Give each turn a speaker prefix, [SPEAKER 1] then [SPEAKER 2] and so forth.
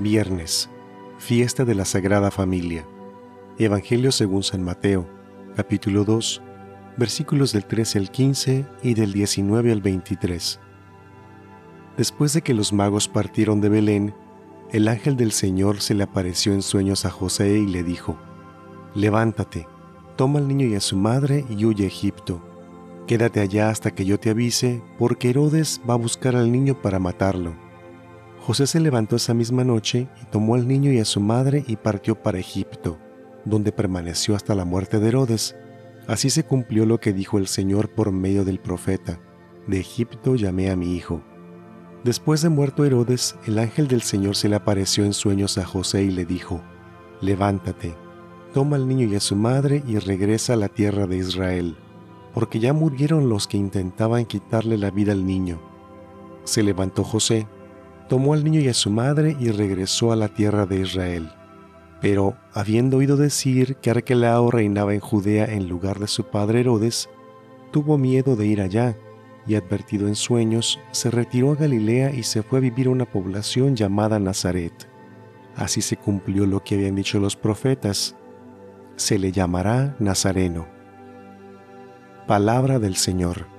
[SPEAKER 1] Viernes, fiesta de la Sagrada Familia. Evangelio según San Mateo, capítulo 2, versículos del 13 al 15 y del 19 al 23. Después de que los magos partieron de Belén, el ángel del Señor se le apareció en sueños a José y le dijo, Levántate, toma al niño y a su madre y huye a Egipto. Quédate allá hasta que yo te avise, porque Herodes va a buscar al niño para matarlo. José se levantó esa misma noche y tomó al niño y a su madre y partió para Egipto, donde permaneció hasta la muerte de Herodes. Así se cumplió lo que dijo el Señor por medio del profeta, de Egipto llamé a mi hijo. Después de muerto Herodes, el ángel del Señor se le apareció en sueños a José y le dijo, Levántate, toma al niño y a su madre y regresa a la tierra de Israel, porque ya murieron los que intentaban quitarle la vida al niño. Se levantó José, tomó al niño y a su madre y regresó a la tierra de Israel. Pero, habiendo oído decir que Arquelao reinaba en Judea en lugar de su padre Herodes, tuvo miedo de ir allá y advertido en sueños, se retiró a Galilea y se fue a vivir a una población llamada Nazaret. Así se cumplió lo que habían dicho los profetas. Se le llamará Nazareno. Palabra del Señor.